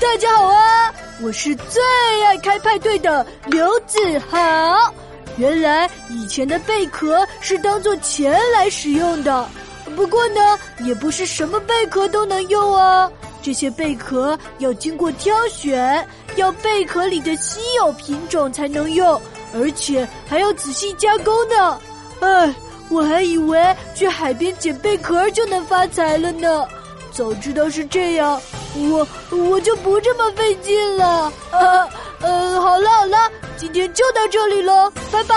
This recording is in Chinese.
大家好啊！我是最爱开派对的刘子豪。原来以前的贝壳是当做钱来使用的，不过呢，也不是什么贝壳都能用啊。这些贝壳要经过挑选，要贝壳里的稀有品种才能用，而且还要仔细加工呢。哎，我还以为去海边捡贝壳就能发财了呢。早知道是这样，我我就不这么费劲了。呃呃，好了好了，今天就到这里了，拜拜。